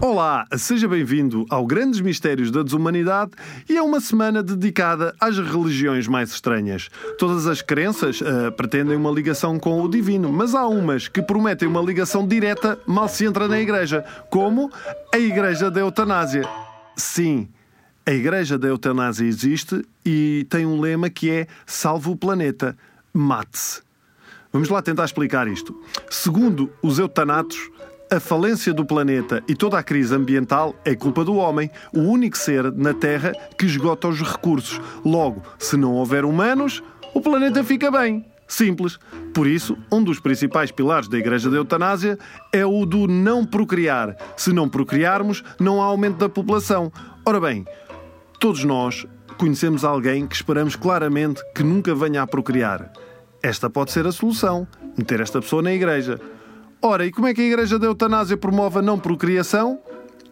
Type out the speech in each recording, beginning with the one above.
Olá, seja bem-vindo ao Grandes Mistérios da Desumanidade e é uma semana dedicada às religiões mais estranhas. Todas as crenças uh, pretendem uma ligação com o divino, mas há umas que prometem uma ligação direta mal se entra na igreja, como a Igreja da Eutanásia. Sim, a Igreja da Eutanásia existe e tem um lema que é Salve o planeta, mate-se. Vamos lá tentar explicar isto. Segundo os eutanatos, a falência do planeta e toda a crise ambiental é culpa do homem, o único ser na Terra que esgota os recursos. Logo, se não houver humanos, o planeta fica bem. Simples. Por isso, um dos principais pilares da Igreja da Eutanásia é o do não procriar. Se não procriarmos, não há aumento da população. Ora bem, todos nós conhecemos alguém que esperamos claramente que nunca venha a procriar. Esta pode ser a solução: meter esta pessoa na igreja. Ora, e como é que a Igreja da Eutanásia promove a não procriação?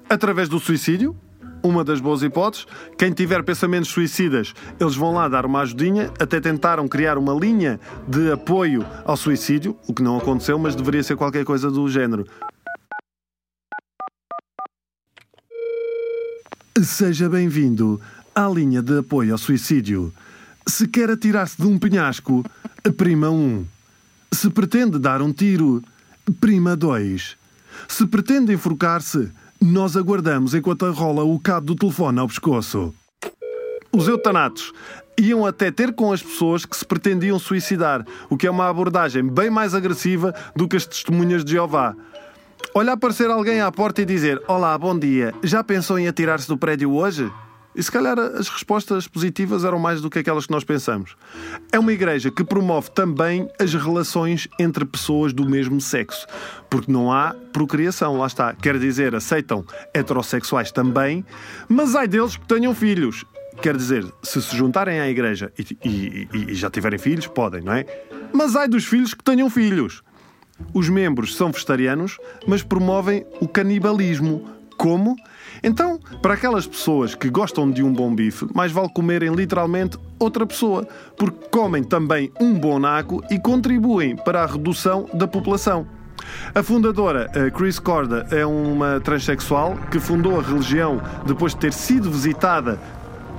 Através do suicídio? Uma das boas hipóteses. Quem tiver pensamentos suicidas, eles vão lá dar uma ajudinha. Até tentaram criar uma linha de apoio ao suicídio, o que não aconteceu, mas deveria ser qualquer coisa do género. Seja bem-vindo à linha de apoio ao suicídio. Se quer atirar-se de um penhasco, prima 1. Um. Se pretende dar um tiro, Prima 2. Se pretende enforcar-se, nós aguardamos enquanto rola o cabo do telefone ao pescoço. Os eutanatos iam até ter com as pessoas que se pretendiam suicidar, o que é uma abordagem bem mais agressiva do que as testemunhas de Jeová. Olha aparecer alguém à porta e dizer: Olá, bom dia, já pensou em atirar-se do prédio hoje? E se calhar as respostas positivas eram mais do que aquelas que nós pensamos. É uma igreja que promove também as relações entre pessoas do mesmo sexo, porque não há procriação, lá está. Quer dizer, aceitam heterossexuais também, mas há deles que tenham filhos. Quer dizer, se se juntarem à igreja e, e, e já tiverem filhos, podem, não é? Mas há dos filhos que tenham filhos. Os membros são vegetarianos, mas promovem o canibalismo. Como? Então, para aquelas pessoas que gostam de um bom bife, mais vale comerem literalmente outra pessoa, porque comem também um bom naco e contribuem para a redução da população. A fundadora, Chris Corda, é uma transexual que fundou a religião depois de ter sido visitada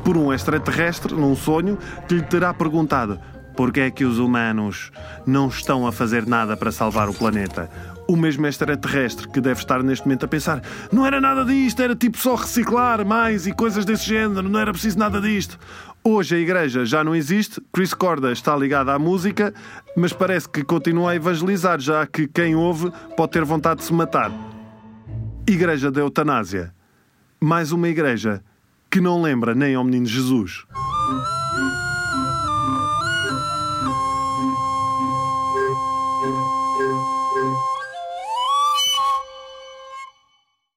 por um extraterrestre num sonho que lhe terá perguntado por que é que os humanos não estão a fazer nada para salvar o planeta? O mesmo extraterrestre que deve estar neste momento a pensar: não era nada disto, era tipo só reciclar mais e coisas desse género, não era preciso nada disto. Hoje a igreja já não existe, Chris Corda está ligado à música, mas parece que continua a evangelizar, já que quem ouve pode ter vontade de se matar. Igreja da Eutanásia. Mais uma igreja que não lembra nem ao menino Jesus.